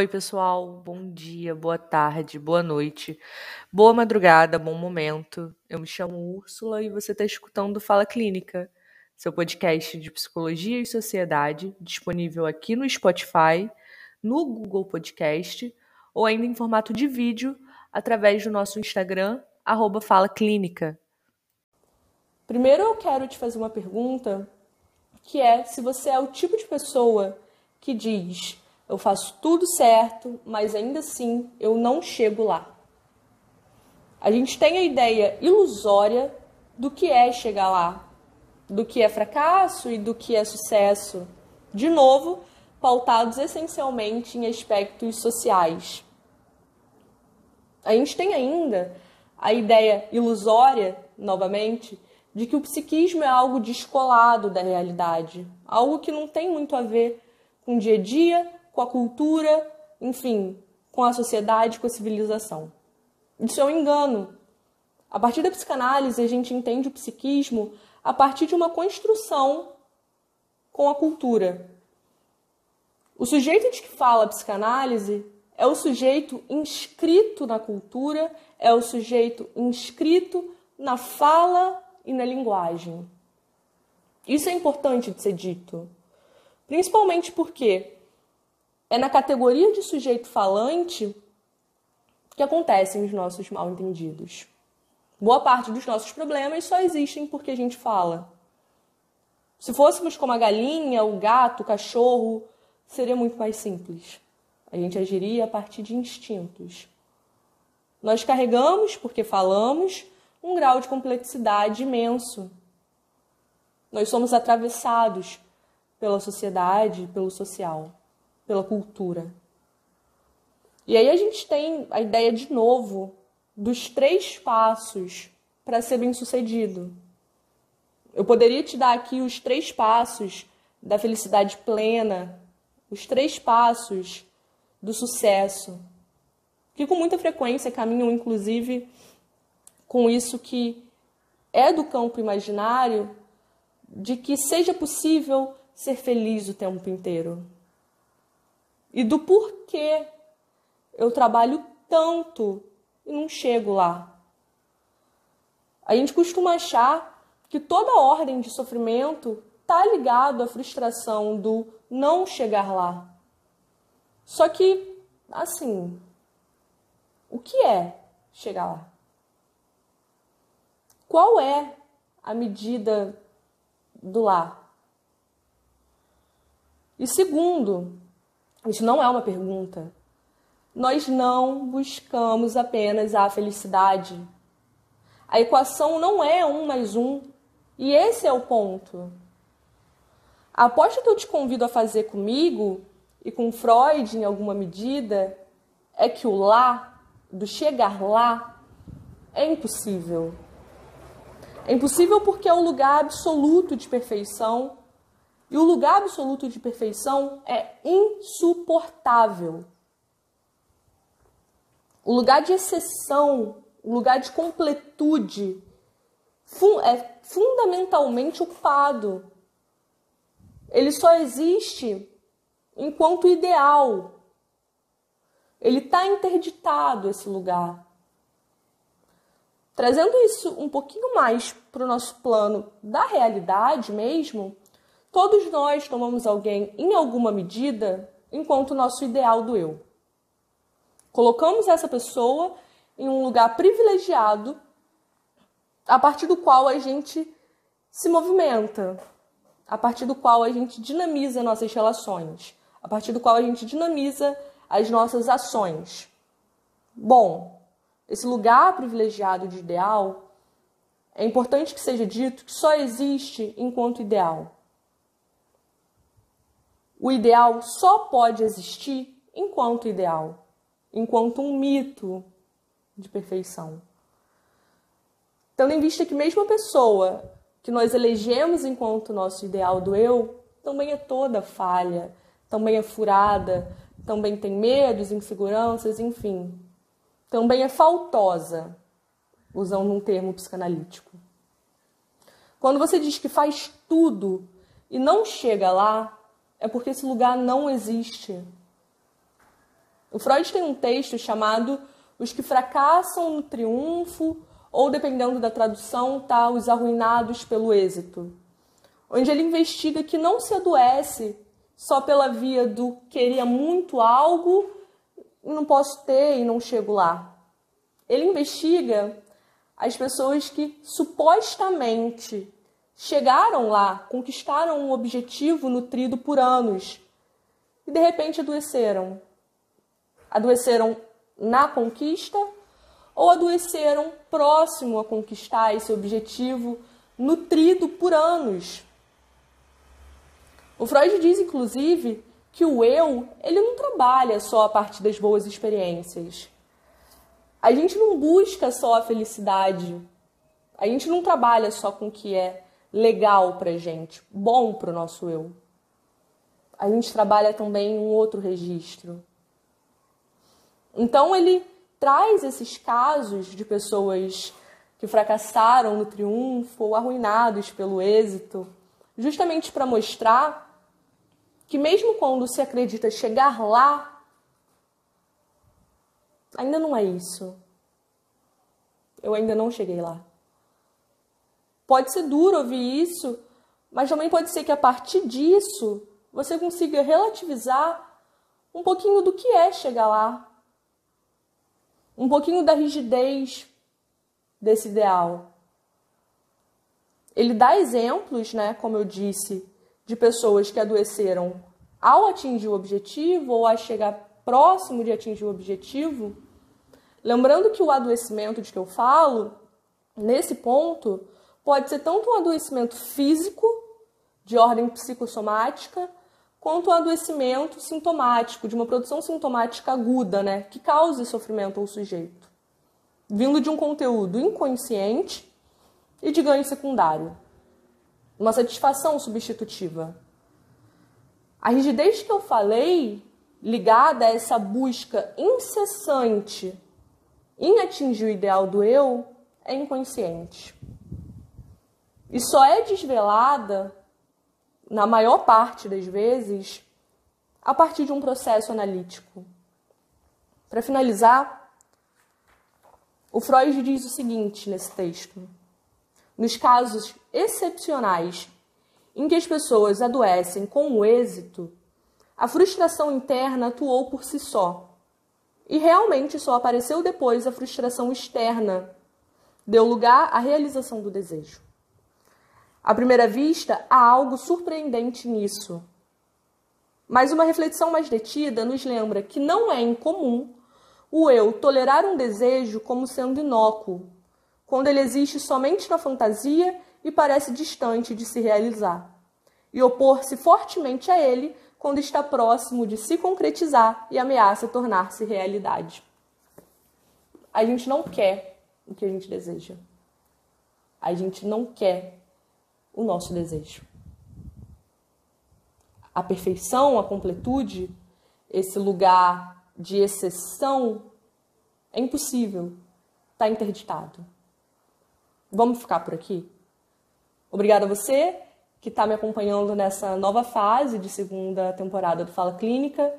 Oi, pessoal. Bom dia, boa tarde, boa noite, boa madrugada, bom momento. Eu me chamo Úrsula e você está escutando Fala Clínica, seu podcast de psicologia e sociedade, disponível aqui no Spotify, no Google Podcast ou ainda em formato de vídeo através do nosso Instagram, arroba Fala Clínica. Primeiro eu quero te fazer uma pergunta, que é se você é o tipo de pessoa que diz eu faço tudo certo, mas ainda assim eu não chego lá. A gente tem a ideia ilusória do que é chegar lá, do que é fracasso e do que é sucesso. De novo, pautados essencialmente em aspectos sociais. A gente tem ainda a ideia ilusória, novamente, de que o psiquismo é algo descolado da realidade, algo que não tem muito a ver com o dia a dia com a cultura, enfim, com a sociedade, com a civilização. Isso é um engano. A partir da psicanálise, a gente entende o psiquismo a partir de uma construção com a cultura. O sujeito de que fala a psicanálise é o sujeito inscrito na cultura, é o sujeito inscrito na fala e na linguagem. Isso é importante de ser dito, principalmente porque é na categoria de sujeito falante que acontecem os nossos mal entendidos. Boa parte dos nossos problemas só existem porque a gente fala. Se fôssemos como a galinha, o gato, o cachorro, seria muito mais simples. A gente agiria a partir de instintos. Nós carregamos, porque falamos, um grau de complexidade imenso. Nós somos atravessados pela sociedade, pelo social pela cultura. E aí a gente tem a ideia de novo dos três passos para ser bem-sucedido. Eu poderia te dar aqui os três passos da felicidade plena, os três passos do sucesso, que com muita frequência caminham inclusive com isso que é do campo imaginário de que seja possível ser feliz o tempo inteiro e do porquê eu trabalho tanto e não chego lá. A gente costuma achar que toda ordem de sofrimento está ligado à frustração do não chegar lá. Só que, assim, o que é chegar lá? Qual é a medida do lá? E segundo, isso não é uma pergunta. Nós não buscamos apenas a felicidade. A equação não é um mais um. E esse é o ponto. A aposta que eu te convido a fazer comigo e com Freud em alguma medida é que o lá, do chegar lá, é impossível. É impossível porque é o lugar absoluto de perfeição e o lugar absoluto de perfeição é insuportável. O lugar de exceção, o lugar de completude, é fundamentalmente ocupado. Ele só existe enquanto ideal. Ele está interditado, esse lugar. Trazendo isso um pouquinho mais para o nosso plano da realidade mesmo, Todos nós tomamos alguém, em alguma medida, enquanto nosso ideal do eu. Colocamos essa pessoa em um lugar privilegiado, a partir do qual a gente se movimenta, a partir do qual a gente dinamiza nossas relações, a partir do qual a gente dinamiza as nossas ações. Bom, esse lugar privilegiado de ideal, é importante que seja dito que só existe enquanto ideal. O ideal só pode existir enquanto ideal, enquanto um mito de perfeição. Tendo em vista que mesmo a pessoa que nós elegemos enquanto nosso ideal do eu também é toda falha, também é furada, também tem medos, inseguranças, enfim. Também é faltosa, usando um termo psicanalítico. Quando você diz que faz tudo e não chega lá, é porque esse lugar não existe. O Freud tem um texto chamado Os que fracassam no triunfo, ou dependendo da tradução, tá Os arruinados pelo êxito, onde ele investiga que não se adoece só pela via do queria muito algo e não posso ter e não chego lá. Ele investiga as pessoas que supostamente chegaram lá, conquistaram um objetivo nutrido por anos e de repente adoeceram. Adoeceram na conquista ou adoeceram próximo a conquistar esse objetivo nutrido por anos. O Freud diz, inclusive, que o eu ele não trabalha só a partir das boas experiências. A gente não busca só a felicidade. A gente não trabalha só com o que é legal pra gente, bom pro nosso eu. A gente trabalha também um outro registro. Então ele traz esses casos de pessoas que fracassaram no triunfo ou arruinados pelo êxito, justamente para mostrar que mesmo quando se acredita chegar lá, ainda não é isso. Eu ainda não cheguei lá. Pode ser duro ouvir isso, mas também pode ser que a partir disso você consiga relativizar um pouquinho do que é chegar lá. Um pouquinho da rigidez desse ideal. Ele dá exemplos, né, como eu disse, de pessoas que adoeceram ao atingir o objetivo ou a chegar próximo de atingir o objetivo, lembrando que o adoecimento de que eu falo, nesse ponto, pode ser tanto um adoecimento físico, de ordem psicossomática, quanto um adoecimento sintomático, de uma produção sintomática aguda, né, que cause sofrimento ao sujeito, vindo de um conteúdo inconsciente e de ganho secundário, uma satisfação substitutiva. A rigidez que eu falei ligada a essa busca incessante em atingir o ideal do eu é inconsciente. E só é desvelada, na maior parte das vezes, a partir de um processo analítico. Para finalizar, o Freud diz o seguinte nesse texto: nos casos excepcionais em que as pessoas adoecem com o êxito, a frustração interna atuou por si só. E realmente só apareceu depois a frustração externa. Deu lugar à realização do desejo. À primeira vista, há algo surpreendente nisso. Mas uma reflexão mais detida nos lembra que não é incomum o eu tolerar um desejo como sendo inócuo, quando ele existe somente na fantasia e parece distante de se realizar, e opor-se fortemente a ele quando está próximo de se concretizar e ameaça tornar-se realidade. A gente não quer o que a gente deseja. A gente não quer o nosso desejo. A perfeição, a completude, esse lugar de exceção é impossível, está interditado. Vamos ficar por aqui? Obrigada a você que está me acompanhando nessa nova fase de segunda temporada do Fala Clínica.